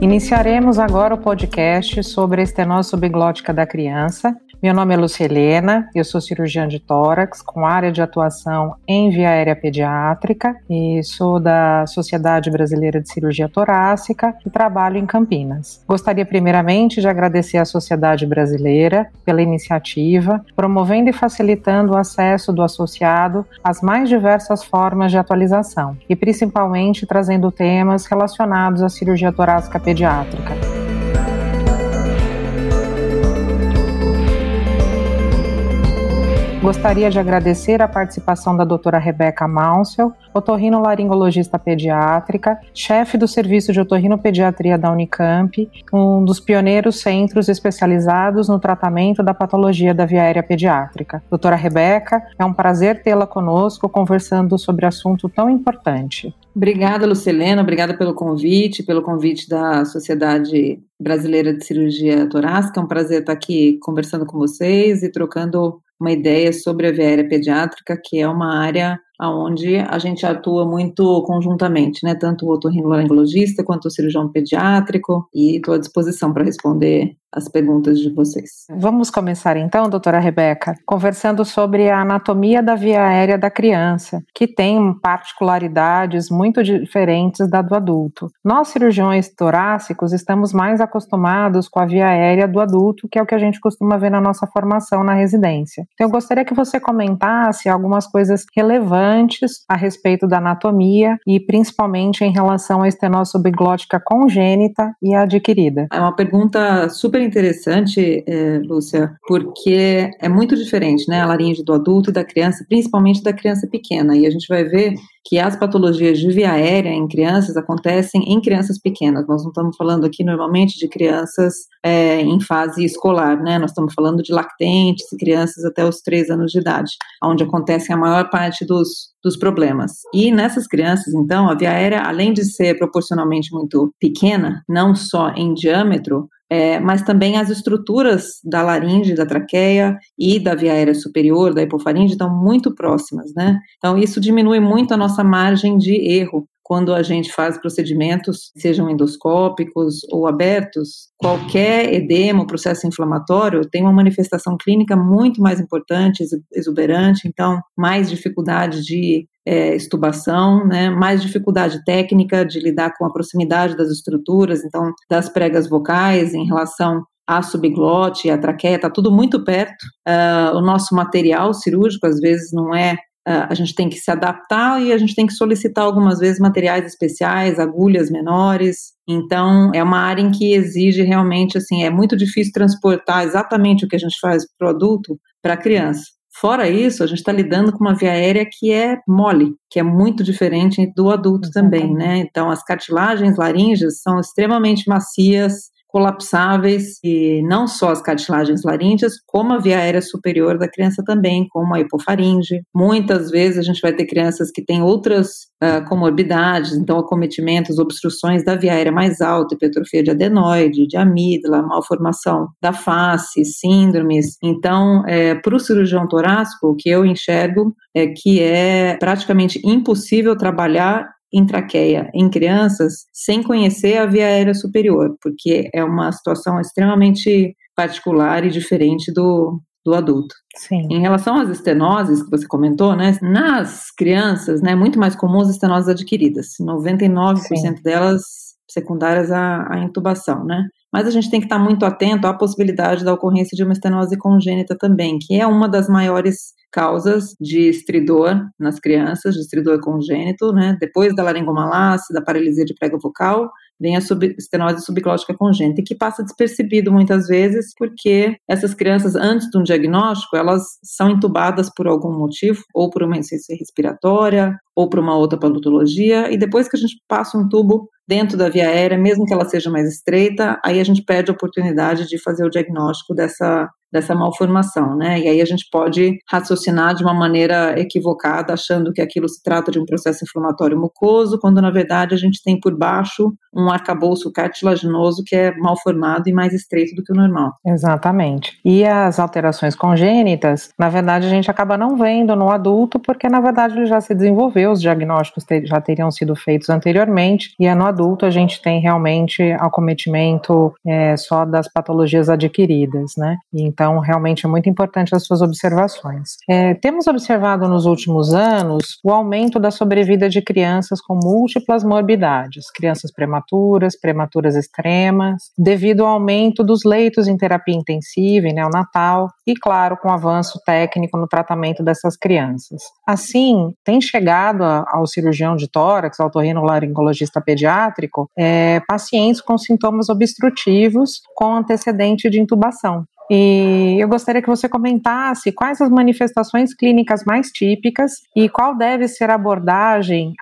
Iniciaremos agora o podcast sobre a estenose subglótica da criança. Meu nome é Lúcia Helena, eu sou cirurgiã de tórax com área de atuação em via aérea pediátrica e sou da Sociedade Brasileira de Cirurgia Torácica e trabalho em Campinas. Gostaria primeiramente de agradecer à Sociedade Brasileira pela iniciativa, promovendo e facilitando o acesso do associado às mais diversas formas de atualização e principalmente trazendo temas relacionados à cirurgia torácica pediátrica. Gostaria de agradecer a participação da doutora Rebeca Maunsel, otorrinolaringologista pediátrica, chefe do Serviço de Otorrinopediatria da Unicamp, um dos pioneiros centros especializados no tratamento da patologia da via aérea pediátrica. Doutora Rebeca, é um prazer tê-la conosco conversando sobre assunto tão importante. Obrigada, Lucilena, obrigada pelo convite, pelo convite da Sociedade Brasileira de Cirurgia Torácica. É um prazer estar aqui conversando com vocês e trocando uma ideia sobre a via pediátrica, que é uma área onde a gente atua muito conjuntamente, né? Tanto o otorrinolaringologista quanto o cirurgião pediátrico, e estou à disposição para responder as perguntas de vocês. Vamos começar então, doutora Rebeca, conversando sobre a anatomia da via aérea da criança, que tem particularidades muito diferentes da do adulto. Nós, cirurgiões torácicos, estamos mais acostumados com a via aérea do adulto, que é o que a gente costuma ver na nossa formação na residência. Então, eu gostaria que você comentasse algumas coisas relevantes a respeito da anatomia e principalmente em relação à estenose subglótica congênita e adquirida. É uma pergunta super super interessante, é, Lúcia, porque é muito diferente, né, a laringe do adulto e da criança, principalmente da criança pequena. E a gente vai ver que as patologias de via aérea em crianças acontecem em crianças pequenas. Nós não estamos falando aqui normalmente de crianças é, em fase escolar, né? Nós estamos falando de lactentes e crianças até os três anos de idade, onde acontecem a maior parte dos, dos problemas. E nessas crianças, então, a via aérea, além de ser proporcionalmente muito pequena, não só em diâmetro, é, mas também as estruturas da laringe, da traqueia e da via aérea superior, da hipofaringe, estão muito próximas, né? Então, isso diminui muito a nossa margem de erro quando a gente faz procedimentos, sejam endoscópicos ou abertos, qualquer edema, processo inflamatório, tem uma manifestação clínica muito mais importante, exuberante, então, mais dificuldade de é, estubação, né, mais dificuldade técnica de lidar com a proximidade das estruturas, então, das pregas vocais em relação a subglote, a traqueia, está tudo muito perto. Uh, o nosso material cirúrgico, às vezes, não é Uh, a gente tem que se adaptar e a gente tem que solicitar algumas vezes materiais especiais, agulhas menores. Então, é uma área em que exige realmente, assim, é muito difícil transportar exatamente o que a gente faz para o adulto para a criança. Fora isso, a gente está lidando com uma via aérea que é mole, que é muito diferente do adulto também, né? Então, as cartilagens laríngeas são extremamente macias, colapsáveis e não só as cartilagens laríngeas, como a via aérea superior da criança também, como a hipofaringe. Muitas vezes a gente vai ter crianças que têm outras uh, comorbidades, então acometimentos, obstruções da via aérea mais alta, hipertrofia de adenoide, de amígdala, malformação da face, síndromes. Então, é, para o cirurgião torácico, o que eu enxergo é que é praticamente impossível trabalhar intraqueia em crianças sem conhecer a via aérea superior, porque é uma situação extremamente particular e diferente do, do adulto. Sim. Em relação às estenoses que você comentou, né, nas crianças, né, é muito mais comum as estenoses adquiridas, 99% Sim. delas secundárias à, à intubação, né? Mas a gente tem que estar muito atento à possibilidade da ocorrência de uma estenose congênita também, que é uma das maiores causas de estridor nas crianças, de estridor congênito, né? Depois da laringomalacia, da paralisia de prega vocal, vem a sub, estenose subglótica congênita, e que passa despercebido muitas vezes, porque essas crianças, antes de um diagnóstico, elas são entubadas por algum motivo, ou por uma insuficiência respiratória, ou por uma outra patologia, e depois que a gente passa um tubo dentro da via aérea, mesmo que ela seja mais estreita, aí a gente perde a oportunidade de fazer o diagnóstico dessa dessa malformação, né? E aí a gente pode raciocinar de uma maneira equivocada, achando que aquilo se trata de um processo inflamatório mucoso, quando na verdade a gente tem por baixo um arcabouço cartilaginoso que é mal formado e mais estreito do que o normal. Exatamente. E as alterações congênitas, na verdade, a gente acaba não vendo no adulto, porque na verdade ele já se desenvolveu, os diagnósticos já teriam sido feitos anteriormente, e é no adulto a gente tem realmente acometimento é, só das patologias adquiridas, né? Então, realmente é muito importante as suas observações. É, temos observado nos últimos anos o aumento da sobrevida de crianças com múltiplas morbidades, crianças prematuras, prematuras extremas, devido ao aumento dos leitos em terapia intensiva e neonatal, e claro, com avanço técnico no tratamento dessas crianças. Assim, tem chegado ao cirurgião de tórax, ao otorrinolaringologista pediátrico, é, pacientes com sintomas obstrutivos com antecedente de intubação. E eu gostaria que você comentasse quais as manifestações clínicas mais típicas e qual deve ser a abordagem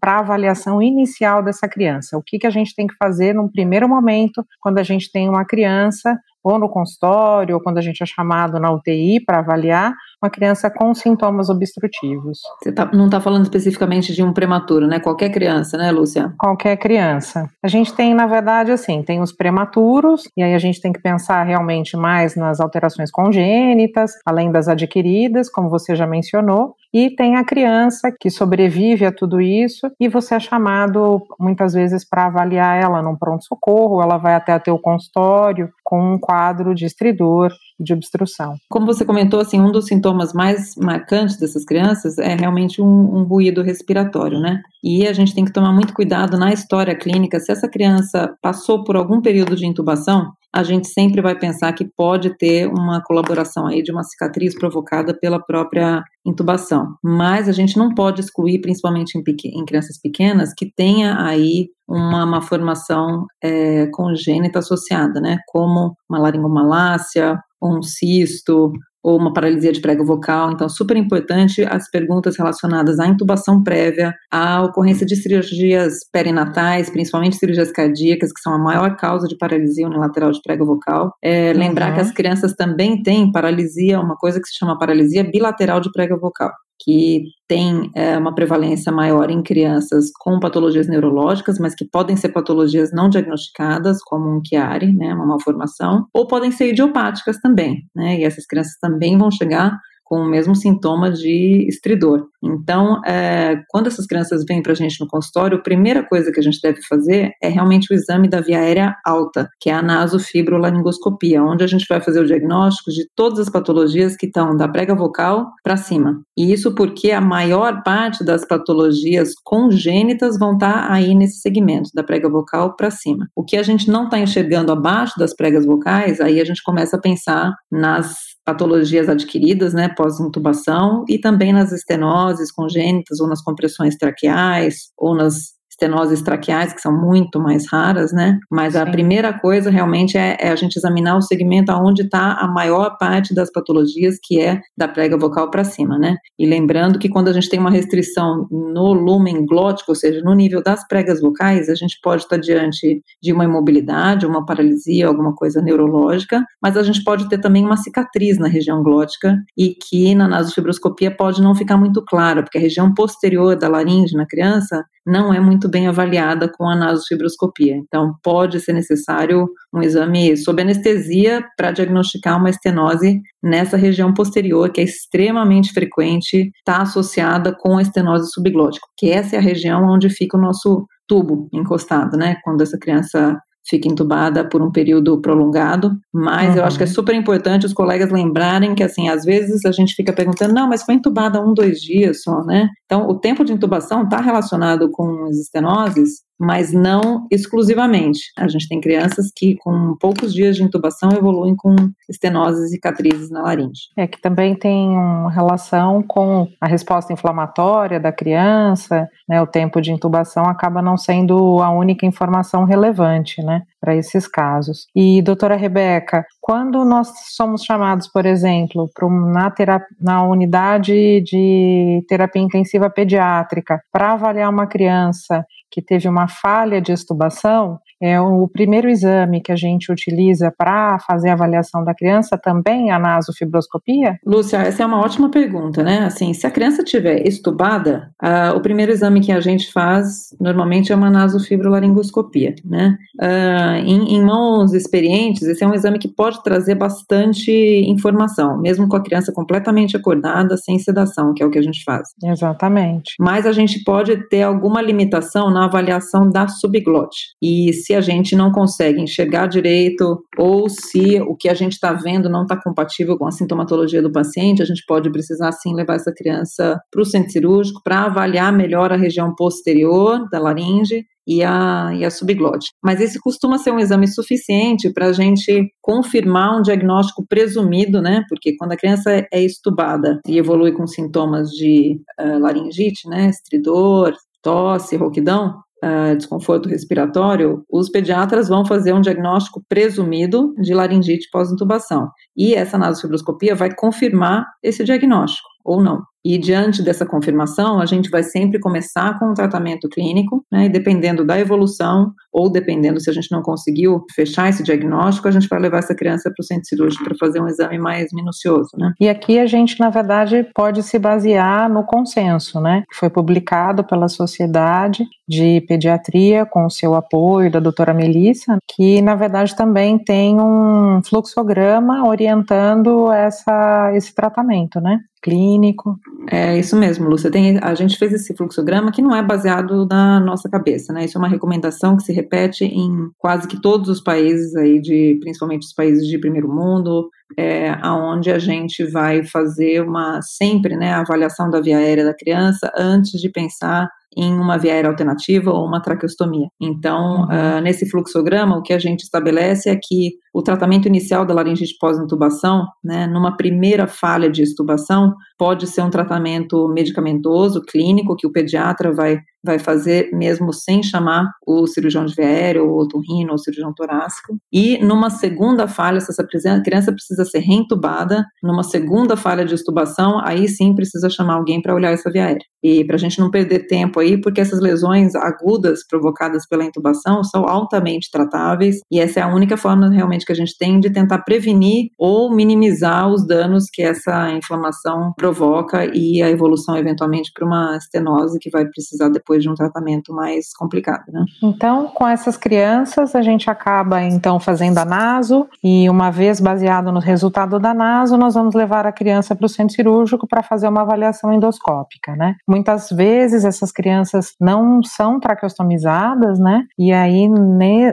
para avaliação inicial dessa criança. O que, que a gente tem que fazer num primeiro momento, quando a gente tem uma criança ou no consultório, ou quando a gente é chamado na UTI para avaliar uma criança com sintomas obstrutivos. Você tá, não está falando especificamente de um prematuro, né? Qualquer criança, né, Lúcia? Qualquer criança. A gente tem, na verdade, assim, tem os prematuros, e aí a gente tem que pensar realmente mais nas alterações congênitas, além das adquiridas, como você já mencionou, e tem a criança que sobrevive a tudo isso, e você é chamado muitas vezes para avaliar ela num pronto-socorro, ela vai até o teu consultório com um quadro de estridor de obstrução. Como você comentou, assim, um dos sintomas mais marcantes dessas crianças é realmente um, um ruído respiratório, né? E a gente tem que tomar muito cuidado na história clínica. Se essa criança passou por algum período de intubação, a gente sempre vai pensar que pode ter uma colaboração aí de uma cicatriz provocada pela própria intubação. Mas a gente não pode excluir, principalmente em, em crianças pequenas, que tenha aí uma, uma formação é, congênita associada, né? Como uma laringomalácia, um cisto, ou uma paralisia de prego vocal. Então, super importante as perguntas relacionadas à intubação prévia, à ocorrência de cirurgias perinatais, principalmente cirurgias cardíacas, que são a maior causa de paralisia unilateral de prego vocal. É, uhum. Lembrar que as crianças também têm paralisia, uma coisa que se chama paralisia bilateral de prego vocal que tem é, uma prevalência maior em crianças com patologias neurológicas, mas que podem ser patologias não diagnosticadas, como um Chiari, né, uma malformação, ou podem ser idiopáticas também, né, e essas crianças também vão chegar com o mesmo sintoma de estridor. Então, é, quando essas crianças vêm para a gente no consultório, a primeira coisa que a gente deve fazer é realmente o exame da via aérea alta, que é a nasofibrolaringoscopia, onde a gente vai fazer o diagnóstico de todas as patologias que estão da prega vocal para cima. E isso porque a maior parte das patologias congênitas vão estar tá aí nesse segmento, da prega vocal para cima. O que a gente não está enxergando abaixo das pregas vocais, aí a gente começa a pensar nas patologias adquiridas, né, pós-intubação, e também nas estenoses congênitas ou nas compressões traqueais ou nas estenoses traqueais, que são muito mais raras, né? Mas Sim. a primeira coisa realmente é, é, a gente examinar o segmento aonde está a maior parte das patologias, que é da prega vocal para cima, né? E lembrando que quando a gente tem uma restrição no lumen glótico, ou seja, no nível das pregas vocais, a gente pode estar diante de uma imobilidade, uma paralisia, alguma coisa neurológica, mas a gente pode ter também uma cicatriz na região glótica e que na nasofibroscopia pode não ficar muito clara, porque a região posterior da laringe na criança não é muito bem avaliada com a nasofibroscopia. Então, pode ser necessário um exame sob anestesia para diagnosticar uma estenose nessa região posterior, que é extremamente frequente, está associada com a estenose subglótica, que essa é a região onde fica o nosso tubo encostado, né? Quando essa criança fica entubada por um período prolongado, mas uhum. eu acho que é uhum. super importante os colegas lembrarem que, assim, às vezes a gente fica perguntando, não, mas foi entubada um, dois dias só, né? Então, o tempo de intubação está relacionado com as estenoses, mas não exclusivamente. A gente tem crianças que, com poucos dias de intubação, evoluem com estenoses e cicatrizes na laringe. É que também tem uma relação com a resposta inflamatória da criança, né? O tempo de intubação acaba não sendo a única informação relevante, né? Para esses casos. E, doutora Rebeca, quando nós somos chamados, por exemplo, na, terapia, na unidade de terapia intensiva pediátrica para avaliar uma criança que teve uma falha de estubação, é o primeiro exame que a gente utiliza para fazer a avaliação da criança também a nasofibroscopia? Lúcia, essa é uma ótima pergunta, né? Assim, se a criança tiver estubada, uh, o primeiro exame que a gente faz normalmente é uma nasofibrolaringoscopia, né? Uh, em, em mãos experientes, esse é um exame que pode trazer bastante informação, mesmo com a criança completamente acordada, sem sedação, que é o que a gente faz. Exatamente. Mas a gente pode ter alguma limitação na avaliação da subglote. E se a gente não consegue enxergar direito ou se o que a gente está vendo não está compatível com a sintomatologia do paciente, a gente pode precisar sim levar essa criança para o centro cirúrgico para avaliar melhor a região posterior da laringe e a, e a subglote. Mas esse costuma ser um exame suficiente para a gente confirmar um diagnóstico presumido, né? Porque quando a criança é estubada e evolui com sintomas de uh, laringite, né? Estridor, tosse, rouquidão, uh, desconforto respiratório, os pediatras vão fazer um diagnóstico presumido de laringite pós-intubação. E essa nasofibroscopia vai confirmar esse diagnóstico ou não. E diante dessa confirmação, a gente vai sempre começar com um tratamento clínico, né? E dependendo da evolução, ou dependendo se a gente não conseguiu fechar esse diagnóstico, a gente vai levar essa criança para o centro cirúrgico para fazer um exame mais minucioso, né? E aqui a gente, na verdade, pode se basear no consenso, né? Que foi publicado pela Sociedade de Pediatria, com o seu apoio da doutora Melissa, que na verdade também tem um fluxograma orientando essa, esse tratamento, né? clínico. É isso mesmo, Lúcia. Tem, a gente fez esse fluxograma que não é baseado na nossa cabeça, né? Isso é uma recomendação que se repete em quase que todos os países aí, de, principalmente os países de primeiro mundo, é, aonde a gente vai fazer uma sempre, né, a avaliação da via aérea da criança antes de pensar em uma via aérea alternativa ou uma traqueostomia. Então, uhum. uh, nesse fluxograma, o que a gente estabelece é que o tratamento inicial da laringite pós-intubação, né, numa primeira falha de extubação, pode ser um tratamento medicamentoso, clínico, que o pediatra vai vai fazer mesmo sem chamar o cirurgião de viário, ou otorrino, ou cirurgião torácico. E numa segunda falha, se essa criança precisa ser reentubada, numa segunda falha de estubação, aí sim precisa chamar alguém para olhar essa via aérea. E para a gente não perder tempo aí, porque essas lesões agudas provocadas pela intubação são altamente tratáveis e essa é a única forma realmente que a gente tem de tentar prevenir ou minimizar os danos que essa inflamação provoca e a evolução eventualmente para uma estenose que vai precisar depois de um tratamento mais complicado, né? Então, com essas crianças, a gente acaba então fazendo a naso e uma vez baseado no resultado da naso, nós vamos levar a criança para o centro cirúrgico para fazer uma avaliação endoscópica, né? Muitas vezes essas crianças não são traqueostomizadas, né? E aí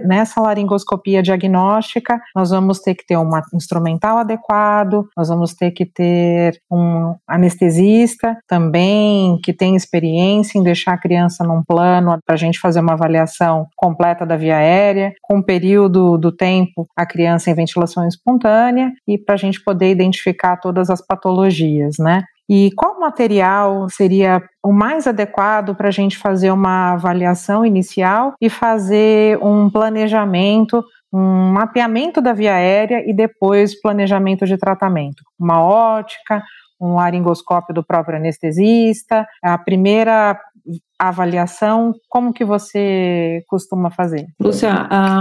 nessa laringoscopia diagnóstica, nós vamos ter que ter um instrumental adequado, nós vamos ter que ter um anestesista também que tem experiência em deixar a criança criança num plano para a gente fazer uma avaliação completa da via aérea, com o período do tempo a criança em ventilação espontânea e para a gente poder identificar todas as patologias, né? E qual material seria o mais adequado para a gente fazer uma avaliação inicial e fazer um planejamento, um mapeamento da via aérea e depois planejamento de tratamento? Uma ótica, um laringoscópio do próprio anestesista, a primeira avaliação, como que você costuma fazer? Lúcia,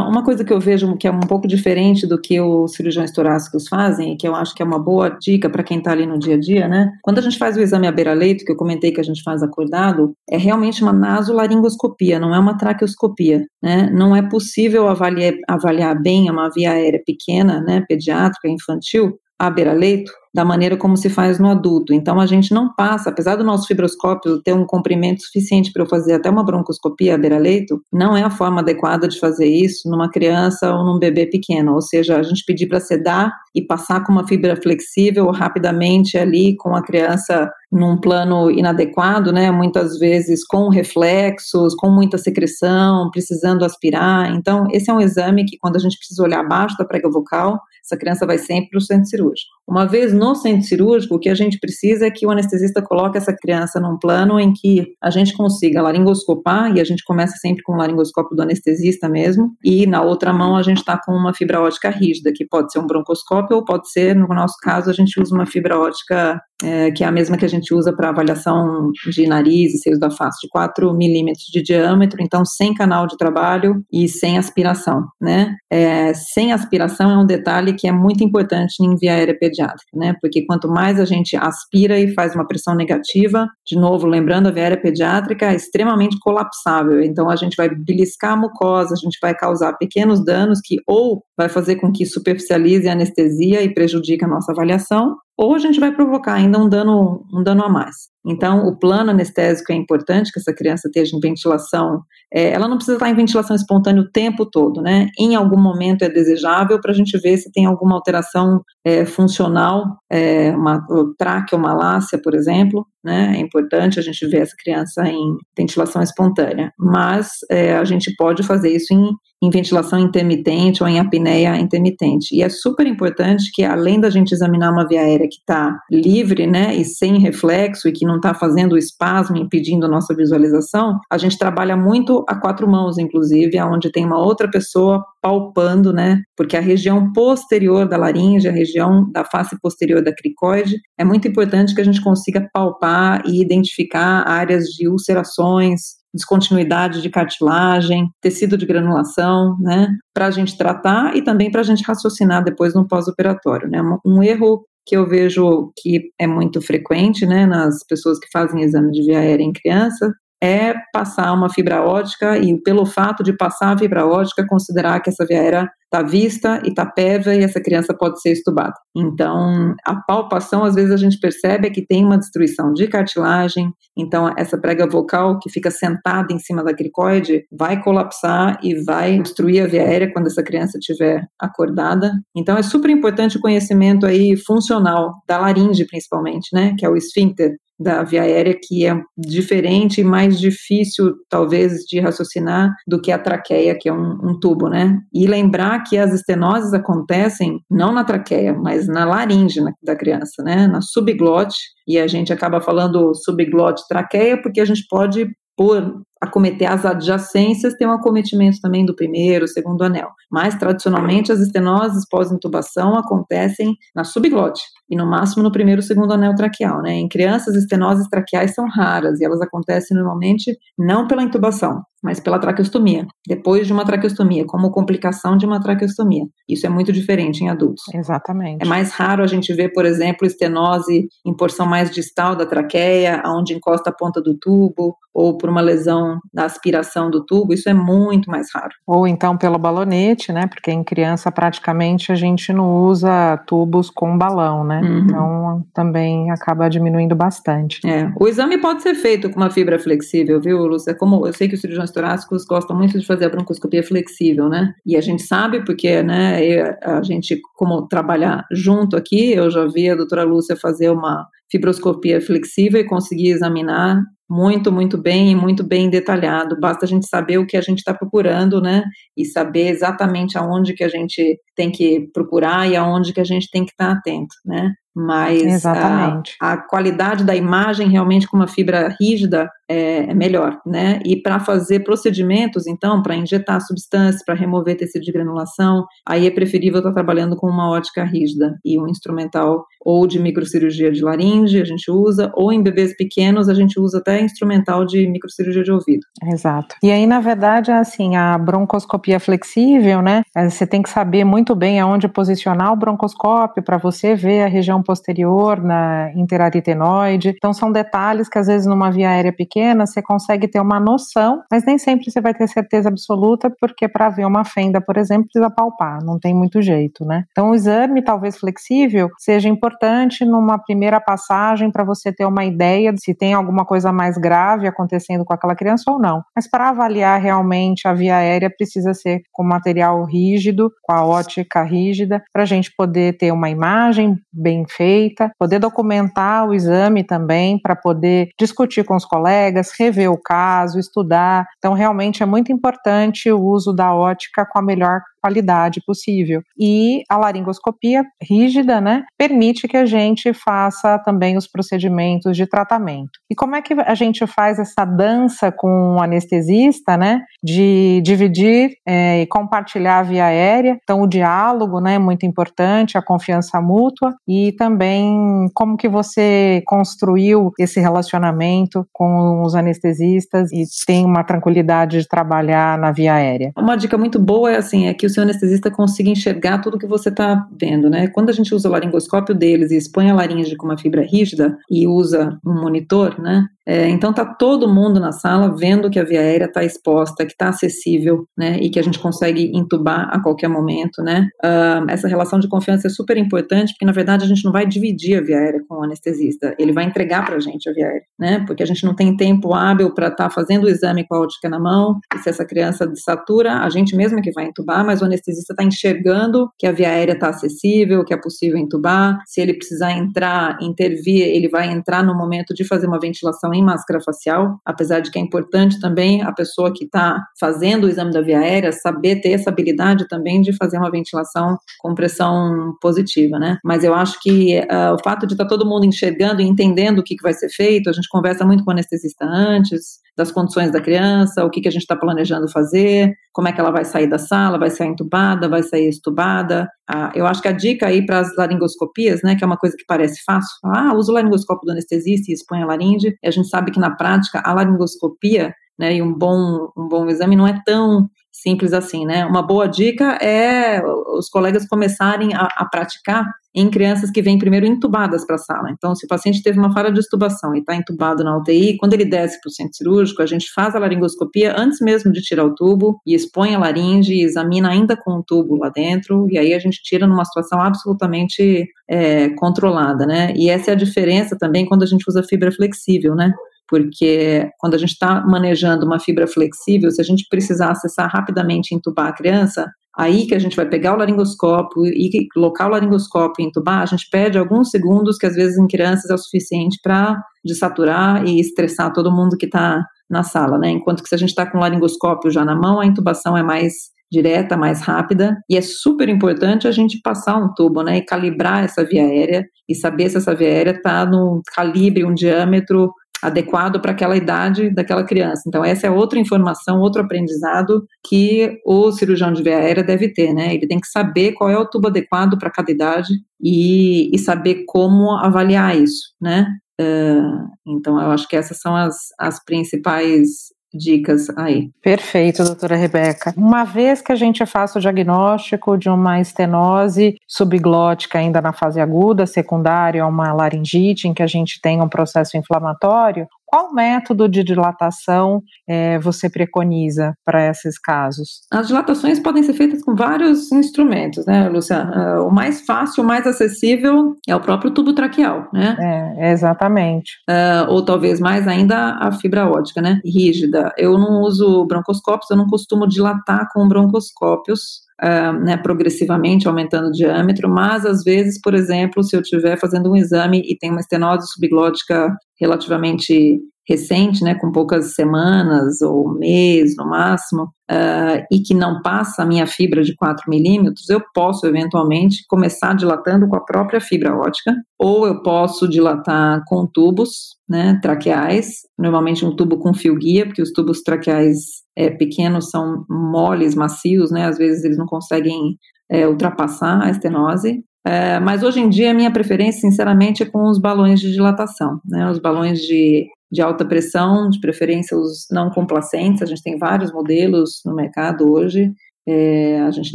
uma coisa que eu vejo que é um pouco diferente do que os cirurgiões torácicos fazem, e que eu acho que é uma boa dica para quem está ali no dia a dia, né? Quando a gente faz o exame à beira-leito, que eu comentei que a gente faz acordado, é realmente uma nasolaringoscopia, não é uma traqueoscopia, né? Não é possível avaliar, avaliar bem uma via aérea pequena, né, pediátrica, infantil, à beira-leito, da maneira como se faz no adulto. Então a gente não passa, apesar do nosso fibroscópio ter um comprimento suficiente para eu fazer até uma broncoscopia à beira-leito, não é a forma adequada de fazer isso numa criança ou num bebê pequeno. Ou seja, a gente pedir para sedar e passar com uma fibra flexível rapidamente ali com a criança num plano inadequado, né? Muitas vezes com reflexos, com muita secreção, precisando aspirar. Então, esse é um exame que, quando a gente precisa olhar abaixo da prega vocal, essa criança vai sempre para o centro cirúrgico. Uma vez no centro cirúrgico, o que a gente precisa é que o anestesista coloque essa criança num plano em que a gente consiga laringoscopar, e a gente começa sempre com o laringoscópio do anestesista mesmo, e na outra mão a gente está com uma fibra ótica rígida, que pode ser um broncoscópio ou pode ser, no nosso caso, a gente usa uma fibra ótica é, que é a mesma que a gente usa para avaliação de nariz e seios da face, de 4 milímetros de diâmetro, então sem canal de trabalho e sem aspiração, né? É, sem aspiração é um detalhe que é muito importante em via aérea pediátrica, né? Porque quanto mais a gente aspira e faz uma pressão negativa, de novo, lembrando, a via aérea pediátrica é extremamente colapsável, então a gente vai beliscar a mucosa, a gente vai causar pequenos danos que ou vai fazer com que superficialize a anestesia e prejudique a nossa avaliação, ou a gente vai provocar ainda um dano, um dano a mais. Então, o plano anestésico é importante que essa criança esteja em ventilação. É, ela não precisa estar em ventilação espontânea o tempo todo, né? Em algum momento é desejável para a gente ver se tem alguma alteração é, funcional, é, uma traqueomalácia, por exemplo, né? É importante a gente ver essa criança em ventilação espontânea. Mas é, a gente pode fazer isso em, em ventilação intermitente ou em apneia intermitente. E é super importante que, além da gente examinar uma via aérea que está livre, né, e sem reflexo e que não está fazendo o espasmo, impedindo a nossa visualização, a gente trabalha muito a quatro mãos, inclusive, onde tem uma outra pessoa palpando, né, porque a região posterior da laringe, a região da face posterior da cricoide, é muito importante que a gente consiga palpar e identificar áreas de ulcerações, descontinuidade de cartilagem, tecido de granulação, né, para a gente tratar e também para a gente raciocinar depois no pós-operatório, né. Um erro que eu vejo que é muito frequente, né, nas pessoas que fazem exame de via aérea em criança, é passar uma fibra ótica e pelo fato de passar a fibra ótica considerar que essa via aérea está vista e está pévia e essa criança pode ser estubada. Então, a palpação, às vezes a gente percebe que tem uma destruição de cartilagem, então essa prega vocal que fica sentada em cima da cricoide vai colapsar e vai destruir a via aérea quando essa criança estiver acordada. Então, é super importante o conhecimento aí funcional da laringe, principalmente, né, que é o esfíncter, da via aérea que é diferente e mais difícil, talvez, de raciocinar do que a traqueia, que é um, um, tubo, né? E lembrar que as estenoses acontecem não na traqueia, mas na laringe da criança, né? Na subglote, e a gente acaba falando subglote traqueia porque a gente pode por acometer as adjacências, tem um acometimento também do primeiro, segundo anel. Mas, tradicionalmente, as estenoses pós-intubação acontecem na subglote e, no máximo, no primeiro, segundo anel traqueal. Né? Em crianças, estenoses traqueais são raras e elas acontecem normalmente não pela intubação, mas pela traqueostomia, depois de uma traqueostomia, como complicação de uma traqueostomia. Isso é muito diferente em adultos. Exatamente. É mais raro a gente ver, por exemplo, estenose em porção mais distal da traqueia, onde encosta a ponta do tubo, ou por uma lesão da aspiração do tubo, isso é muito mais raro. Ou então pelo balonete, né? Porque em criança praticamente a gente não usa tubos com balão, né? Uhum. Então também acaba diminuindo bastante. É. O exame pode ser feito com uma fibra flexível, viu, Lúcia? Como eu sei que os cirurgiões torácicos gostam muito de fazer a broncoscopia flexível, né? E a gente sabe porque, né, a gente, como trabalhar junto aqui, eu já vi a doutora Lúcia fazer uma fibroscopia flexível e conseguir examinar muito, muito bem e muito bem detalhado. Basta a gente saber o que a gente está procurando, né? E saber exatamente aonde que a gente tem que procurar e aonde que a gente tem que estar tá atento, né? Mas a, a, qualidade da imagem realmente com uma fibra rígida é, é melhor, né? E para fazer procedimentos, então, para injetar substâncias, para remover tecido de granulação, aí é preferível estar tá trabalhando com uma ótica rígida e um instrumental ou de microcirurgia de laringe a gente usa, ou em bebês pequenos a gente usa até instrumental de microcirurgia de ouvido. Exato. E aí, na verdade, assim, a broncoscopia flexível, né? É, você tem que saber muito bem aonde posicionar o broncoscópio para você ver a região posterior na interaritenoide. Então, são detalhes que às vezes numa via aérea pequena você consegue ter uma noção, mas nem sempre você vai ter certeza absoluta, porque para ver uma fenda, por exemplo, precisa palpar, não tem muito jeito, né? Então, o exame, talvez flexível, seja importante numa primeira passagem para você ter uma ideia de se tem alguma coisa mais grave acontecendo com aquela criança ou não. Mas para avaliar realmente a via aérea precisa ser com material rígido, com a ótica rígida, para a gente poder ter uma imagem bem feita, poder documentar o exame também para poder discutir com os colegas, rever o caso, estudar. Então, realmente é muito importante o uso da ótica com a melhor qualidade possível. E a laringoscopia rígida, né, permite que a gente faça também os procedimentos de tratamento. E como é que a gente faz essa dança com o anestesista, né, de dividir é, e compartilhar via aérea? Então, o diálogo, né, é muito importante, a confiança mútua e também como que você construiu esse relacionamento com os anestesistas e tem uma tranquilidade de trabalhar na via aérea. Uma dica muito boa é assim, é que o seu anestesista consiga enxergar tudo que você está vendo, né? Quando a gente usa o laringoscópio deles e expõe a laringe com uma fibra rígida e usa um monitor, né? É, então tá todo mundo na sala vendo que a via aérea está exposta, que está acessível, né, e que a gente consegue entubar a qualquer momento, né. Uh, essa relação de confiança é super importante, porque na verdade a gente não vai dividir a via aérea com o anestesista, ele vai entregar para a gente a via aérea, né, porque a gente não tem tempo hábil para estar tá fazendo o exame com a ótica na mão, e se essa criança desatura, a gente mesmo que vai entubar, mas o anestesista está enxergando que a via aérea está acessível, que é possível entubar, se ele precisar entrar, intervir, ele vai entrar no momento de fazer uma ventilação em máscara facial, apesar de que é importante também a pessoa que está fazendo o exame da via aérea saber ter essa habilidade também de fazer uma ventilação com pressão positiva, né? Mas eu acho que uh, o fato de estar tá todo mundo enxergando e entendendo o que, que vai ser feito, a gente conversa muito com o anestesista antes, das condições da criança, o que, que a gente está planejando fazer, como é que ela vai sair da sala, vai sair entubada, vai sair estubada. Ah, eu acho que a dica aí para as laringoscopias, né, que é uma coisa que parece fácil, ah, usa o laringoscópio do anestesista e expõe a laringe, e a gente sabe que na prática a laringoscopia né, e um bom, um bom exame não é tão simples assim, né? Uma boa dica é os colegas começarem a, a praticar em crianças que vêm primeiro entubadas para a sala. Então, se o paciente teve uma falha de estubação e está entubado na UTI, quando ele desce para o centro cirúrgico, a gente faz a laringoscopia antes mesmo de tirar o tubo e expõe a laringe examina ainda com o tubo lá dentro, e aí a gente tira numa situação absolutamente é, controlada, né? E essa é a diferença também quando a gente usa fibra flexível, né? Porque quando a gente está manejando uma fibra flexível, se a gente precisar acessar rapidamente e entubar a criança, aí que a gente vai pegar o laringoscópio e colocar o laringoscópio e entubar, a gente perde alguns segundos, que às vezes em crianças é o suficiente para desaturar e estressar todo mundo que está na sala, né? Enquanto que se a gente está com o laringoscópio já na mão, a intubação é mais direta, mais rápida, e é super importante a gente passar um tubo, né, e calibrar essa via aérea e saber se essa via aérea está no calibre, um diâmetro adequado para aquela idade daquela criança. Então, essa é outra informação, outro aprendizado que o cirurgião de veia aérea deve ter, né? Ele tem que saber qual é o tubo adequado para cada idade e, e, saber como avaliar isso, né? Uh, então, eu acho que essas são as, as principais dicas aí. Perfeito, doutora Rebeca. Uma vez que a gente faça o diagnóstico de uma estenose subglótica ainda na fase aguda, secundária a uma laringite, em que a gente tem um processo inflamatório, qual método de dilatação é, você preconiza para esses casos? As dilatações podem ser feitas com vários instrumentos, né, Luciana? Uh, o mais fácil, o mais acessível é o próprio tubo traqueal, né? É, exatamente. Uh, ou talvez mais ainda a fibra ótica, né? Rígida. Eu não uso broncoscópios, eu não costumo dilatar com broncoscópios. Uh, né, progressivamente aumentando o diâmetro, mas às vezes, por exemplo, se eu estiver fazendo um exame e tem uma estenose subglótica relativamente recente, né, com poucas semanas ou mês no máximo, uh, e que não passa a minha fibra de 4 milímetros, eu posso eventualmente começar dilatando com a própria fibra ótica, ou eu posso dilatar com tubos, né, traqueais, normalmente um tubo com fio guia, porque os tubos traqueais é, pequenos são moles, macios, né, às vezes eles não conseguem é, ultrapassar a estenose, é, mas hoje em dia a minha preferência, sinceramente, é com os balões de dilatação, né? Os balões de, de alta pressão, de preferência os não complacentes, a gente tem vários modelos no mercado hoje, é, a gente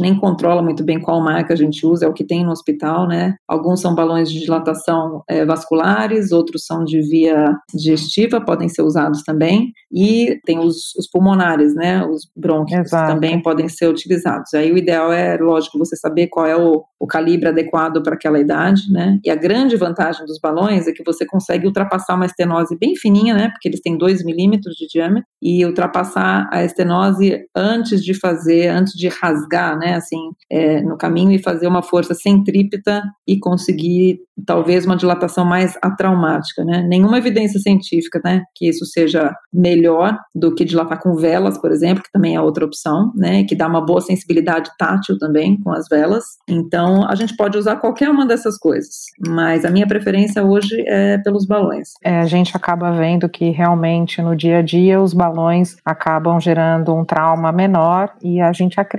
nem controla muito bem qual marca a gente usa, é o que tem no hospital, né? Alguns são balões de dilatação é, vasculares, outros são de via digestiva, podem ser usados também. E tem os, os pulmonares, né? Os brônquios também podem ser utilizados. Aí o ideal é, lógico, você saber qual é o, o calibre adequado para aquela idade, né? E a grande vantagem dos balões é que você consegue ultrapassar uma estenose bem fininha, né? Porque eles têm 2 milímetros de diâmetro, e ultrapassar a estenose antes de fazer, antes de de rasgar, né, assim, é, no caminho e fazer uma força centrípeta e conseguir talvez uma dilatação mais atraumática, né? Nenhuma evidência científica, né, que isso seja melhor do que dilatar com velas, por exemplo, que também é outra opção, né, que dá uma boa sensibilidade tátil também com as velas. Então, a gente pode usar qualquer uma dessas coisas, mas a minha preferência hoje é pelos balões. É, a gente acaba vendo que realmente no dia a dia os balões acabam gerando um trauma menor e a gente acredita,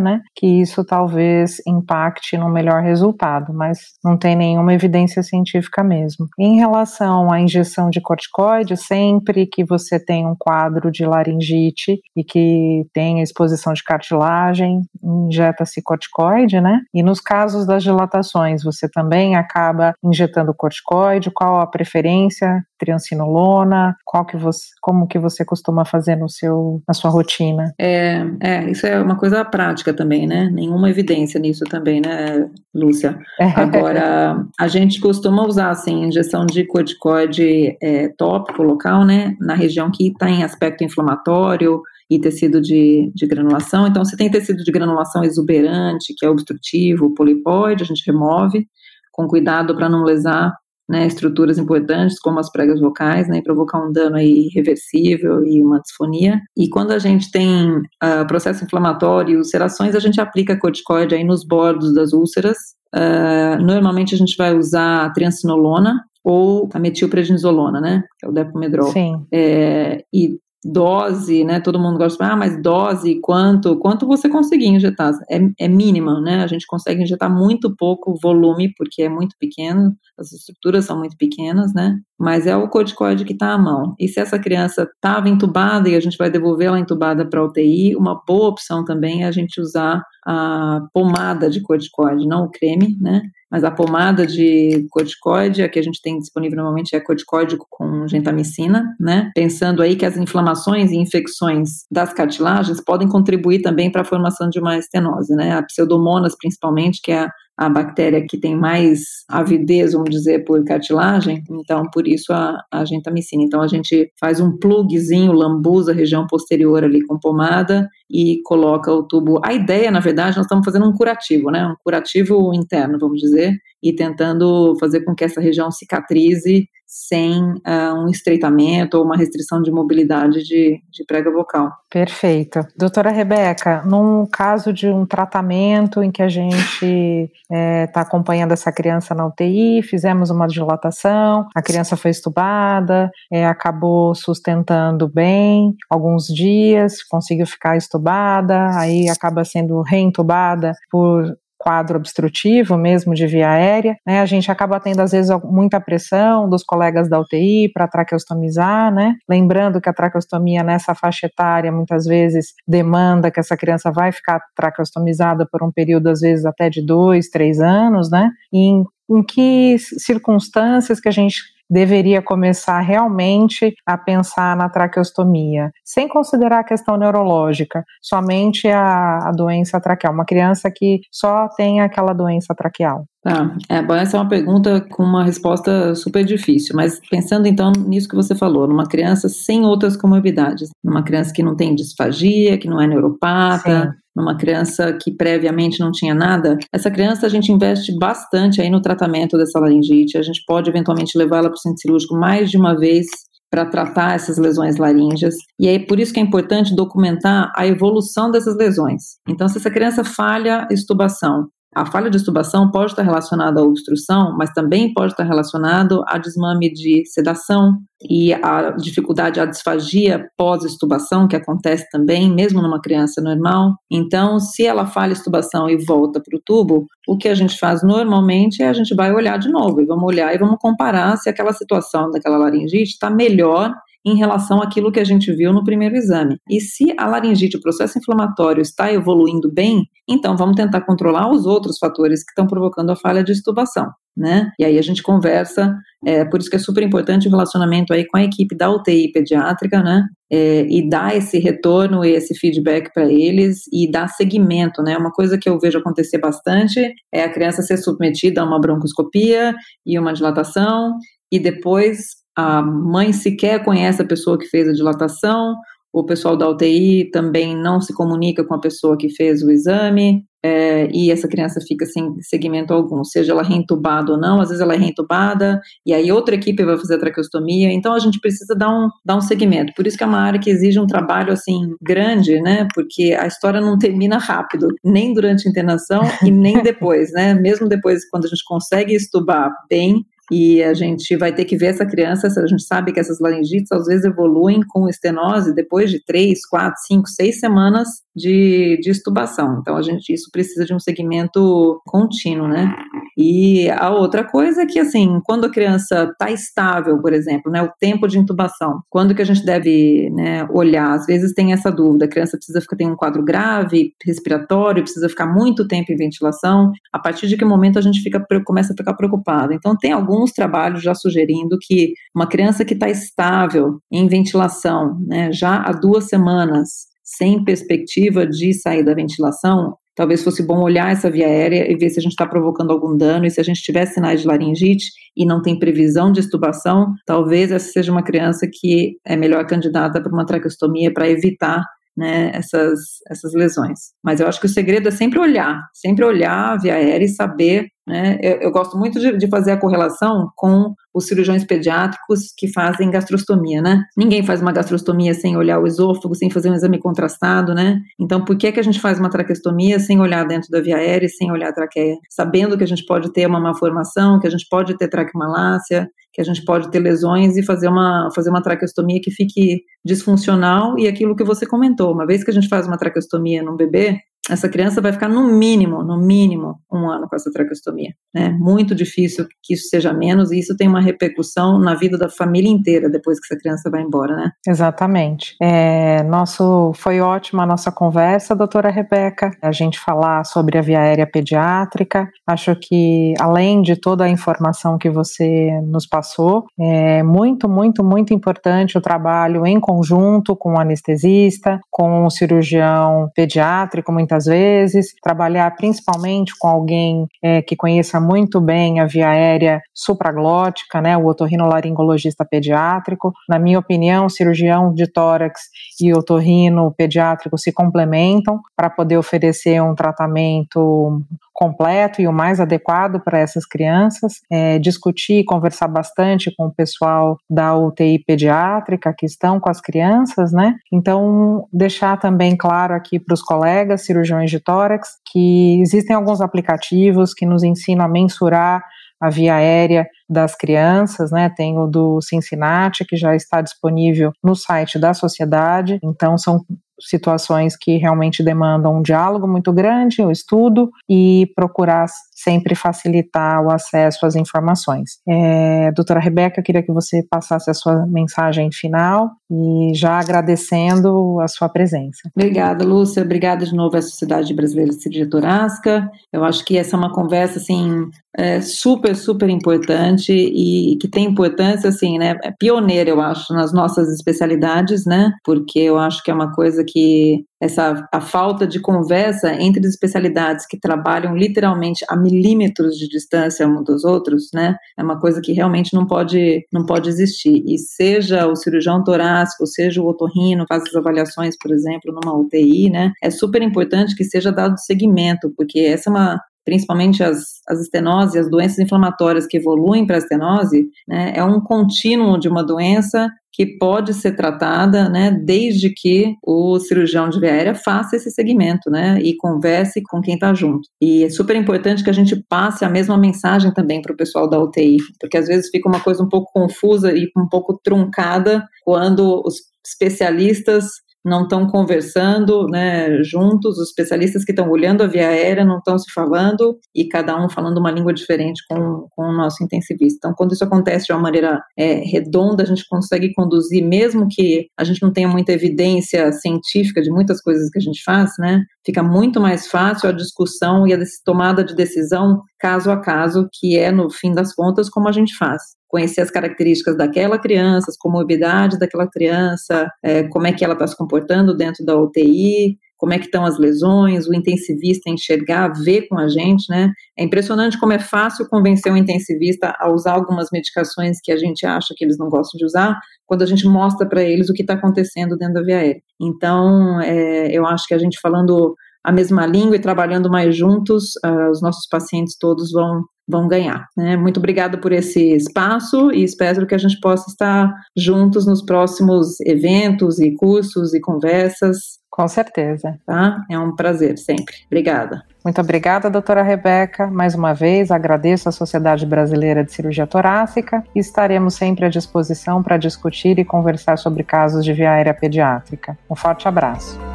né, que isso talvez impacte no melhor resultado, mas não tem nenhuma evidência científica mesmo. Em relação à injeção de corticoide, sempre que você tem um quadro de laringite e que tem exposição de cartilagem, injeta-se corticoide, né? E nos casos das dilatações, você também acaba injetando corticoide? Qual a preferência? Triancinolona? Qual que você, como que você costuma fazer no seu, na sua rotina? É, é, isso é uma coisa prática também, né? Nenhuma evidência nisso também, né, Lúcia? É. Agora, a gente costuma usar, assim, injeção de corticoide é, tópico local, né? Na região que está em aspecto inflamatório, e tecido de, de granulação. Então, se tem tecido de granulação exuberante, que é obstrutivo, polipoide, a gente remove, com cuidado para não lesar né, estruturas importantes, como as pregas vocais, né, e provocar um dano aí irreversível e uma disfonia. E quando a gente tem uh, processo inflamatório e ulcerações, a gente aplica corticoide aí nos bordos das úlceras. Uh, normalmente a gente vai usar a triancinolona, ou a metilprednisolona, né, que é o depomedrol. Sim. É, e dose, né? Todo mundo gosta de ah, mas dose, quanto, quanto você conseguir injetar? É, é mínima, né? A gente consegue injetar muito pouco volume, porque é muito pequeno, as estruturas são muito pequenas, né? Mas é o corticoide que está à mão. E se essa criança estava entubada e a gente vai devolver ela entubada para UTI, uma boa opção também é a gente usar a pomada de corticoide, não o creme, né? mas a pomada de corticoide, a que a gente tem disponível normalmente é corticoide com gentamicina, né? Pensando aí que as inflamações e infecções das cartilagens podem contribuir também para a formação de uma estenose, né? A pseudomonas, principalmente, que é a bactéria que tem mais avidez, vamos dizer, por cartilagem, então por isso a, a gentamicina. Então a gente faz um plugzinho, lambuza a região posterior ali com pomada e coloca o tubo. A ideia, na verdade, nós estamos fazendo um curativo, né? Um curativo interno, vamos dizer, e tentando fazer com que essa região cicatrize sem uh, um estreitamento ou uma restrição de mobilidade de, de prega vocal. Perfeito. Doutora Rebeca, num caso de um tratamento em que a gente está é, tá acompanhando essa criança na UTI, fizemos uma dilatação, a criança foi estubada, é, acabou sustentando bem alguns dias, conseguiu ficar estubada, aí acaba sendo reentubada por quadro obstrutivo mesmo de via aérea, né, a gente acaba tendo às vezes muita pressão dos colegas da UTI para traqueostomizar, né, lembrando que a traqueostomia nessa faixa etária muitas vezes demanda que essa criança vai ficar traqueostomizada por um período às vezes até de dois, três anos, né, e em em que circunstâncias que a gente deveria começar realmente a pensar na traqueostomia, sem considerar a questão neurológica, somente a, a doença traqueal, uma criança que só tem aquela doença traqueal. Tá, é, bom, essa é uma pergunta com uma resposta super difícil, mas pensando então nisso que você falou, numa criança sem outras comorbidades, numa criança que não tem disfagia, que não é neuropata, Sim numa criança que previamente não tinha nada, essa criança a gente investe bastante aí no tratamento dessa laringite. A gente pode eventualmente levá-la para o centro cirúrgico mais de uma vez para tratar essas lesões laríngeas. E é por isso que é importante documentar a evolução dessas lesões. Então, se essa criança falha extubação a falha de extubação pode estar relacionada à obstrução, mas também pode estar relacionado a desmame de sedação e a dificuldade, a disfagia pós-extubação, que acontece também, mesmo numa criança normal. Então, se ela falha extubação e volta para o tubo, o que a gente faz normalmente é a gente vai olhar de novo, e vamos olhar e vamos comparar se aquela situação daquela laringite está melhor em relação àquilo que a gente viu no primeiro exame. E se a laringite, o processo inflamatório, está evoluindo bem, então vamos tentar controlar os outros fatores que estão provocando a falha de estubação. Né? E aí a gente conversa, é, por isso que é super importante o relacionamento aí com a equipe da UTI pediátrica, né? É, e dar esse retorno e esse feedback para eles e dar seguimento, né? Uma coisa que eu vejo acontecer bastante é a criança ser submetida a uma broncoscopia e uma dilatação e depois a mãe sequer conhece a pessoa que fez a dilatação, o pessoal da UTI também não se comunica com a pessoa que fez o exame, é, e essa criança fica sem segmento algum, seja ela reentubada ou não, às vezes ela é reentubada, e aí outra equipe vai fazer a traqueostomia, então a gente precisa dar um, dar um segmento. Por isso que é uma área que exige um trabalho, assim, grande, né, porque a história não termina rápido, nem durante a internação e nem depois, né, mesmo depois, quando a gente consegue estubar bem, e a gente vai ter que ver essa criança, a gente sabe que essas laringites às vezes evoluem com estenose depois de três, quatro, cinco, seis semanas de, de estubação. Então, a gente, isso precisa de um segmento contínuo, né? E a outra coisa é que, assim, quando a criança está estável, por exemplo, né, o tempo de intubação, quando que a gente deve né, olhar? Às vezes tem essa dúvida, a criança precisa ficar, tem um quadro grave, respiratório, precisa ficar muito tempo em ventilação, a partir de que momento a gente fica, começa a ficar preocupado? Então, tem alguns trabalhos já sugerindo que uma criança que está estável em ventilação, né, já há duas semanas, sem perspectiva de sair da ventilação, talvez fosse bom olhar essa via aérea e ver se a gente está provocando algum dano, e se a gente tiver sinais de laringite e não tem previsão de estubação, talvez essa seja uma criança que é melhor candidata para uma traqueostomia para evitar né, essas, essas lesões. Mas eu acho que o segredo é sempre olhar, sempre olhar a via aérea e saber né? Eu, eu, gosto muito de, de, fazer a correlação com os cirurgiões pediátricos que fazem gastrostomia, né? Ninguém faz uma gastrostomia sem olhar o esôfago, sem fazer um exame contrastado, né? Então, por que, que a gente faz uma traqueostomia sem olhar dentro da via aérea sem olhar a traqueia? Sabendo que a gente pode ter uma malformação, que a gente pode ter traqueomalácia, que a gente pode ter lesões e fazer uma, fazer uma traqueostomia que fique disfuncional e aquilo que você comentou, uma vez que a gente faz uma traqueostomia num bebê, essa criança vai ficar no mínimo, no mínimo, um ano com essa traqueostomia. Né? Muito difícil que isso seja menos, e isso tem uma repercussão na vida da família inteira depois que essa criança vai embora, né? Exatamente. É, nosso, foi ótima a nossa conversa, doutora Rebeca, a gente falar sobre a via aérea pediátrica. Acho que, além de toda a informação que você nos passou, é muito, muito, muito importante o trabalho em conjunto com o anestesista, com o cirurgião pediátrico, muitas muitas vezes, trabalhar principalmente com alguém é, que conheça muito bem a via aérea supraglótica, né, o otorrinolaringologista pediátrico. Na minha opinião, cirurgião de tórax e otorrino pediátrico se complementam para poder oferecer um tratamento completo e o mais adequado para essas crianças, é, discutir e conversar bastante com o pessoal da UTI pediátrica que estão com as crianças, né? Então, deixar também claro aqui para os colegas cirurgiões de tórax que existem alguns aplicativos que nos ensinam a mensurar a via aérea das crianças, né? Tem o do Cincinnati, que já está disponível no site da sociedade. Então, são situações que realmente demandam um diálogo muito grande, um estudo e procurar sempre facilitar o acesso às informações. É, doutora Rebeca, queria que você passasse a sua mensagem final e já agradecendo a sua presença. Obrigada, Lúcia. Obrigada de novo à Sociedade Brasileira de Cirurgia Torácica. Eu acho que essa é uma conversa, assim, é super, super importante e que tem importância, assim, né, é pioneira, eu acho, nas nossas especialidades, né, porque eu acho que é uma coisa que essa a falta de conversa entre as especialidades que trabalham literalmente a milímetros de distância um dos outros, né, é uma coisa que realmente não pode não pode existir. E seja o cirurgião torácico, seja o otorrino, faz as avaliações, por exemplo, numa UTI, né, é super importante que seja dado seguimento, porque essa é uma principalmente as, as estenoses, as doenças inflamatórias que evoluem para a estenose, né, é um contínuo de uma doença que pode ser tratada, né, desde que o cirurgião de via aérea faça esse segmento, né, e converse com quem está junto. E é super importante que a gente passe a mesma mensagem também para o pessoal da UTI, porque às vezes fica uma coisa um pouco confusa e um pouco truncada quando os especialistas não estão conversando né, juntos, os especialistas que estão olhando a via aérea não estão se falando e cada um falando uma língua diferente com, com o nosso intensivista. Então, quando isso acontece de uma maneira é, redonda, a gente consegue conduzir, mesmo que a gente não tenha muita evidência científica de muitas coisas que a gente faz, né, fica muito mais fácil a discussão e a tomada de decisão caso a caso, que é, no fim das contas, como a gente faz conhecer as características daquela criança, as comorbidades daquela criança, é, como é que ela está se comportando dentro da UTI, como é que estão as lesões, o intensivista enxergar, ver com a gente, né? É impressionante como é fácil convencer o intensivista a usar algumas medicações que a gente acha que eles não gostam de usar, quando a gente mostra para eles o que está acontecendo dentro da via aérea. Então, é, eu acho que a gente falando a mesma língua e trabalhando mais juntos, uh, os nossos pacientes todos vão vão ganhar. Né? Muito obrigada por esse espaço e espero que a gente possa estar juntos nos próximos eventos e cursos e conversas. Com certeza. Tá? É um prazer sempre. Obrigada. Muito obrigada, doutora Rebeca. Mais uma vez, agradeço à Sociedade Brasileira de Cirurgia Torácica e estaremos sempre à disposição para discutir e conversar sobre casos de via aérea pediátrica. Um forte abraço.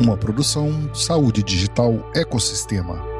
Uma produção Saúde Digital Ecossistema.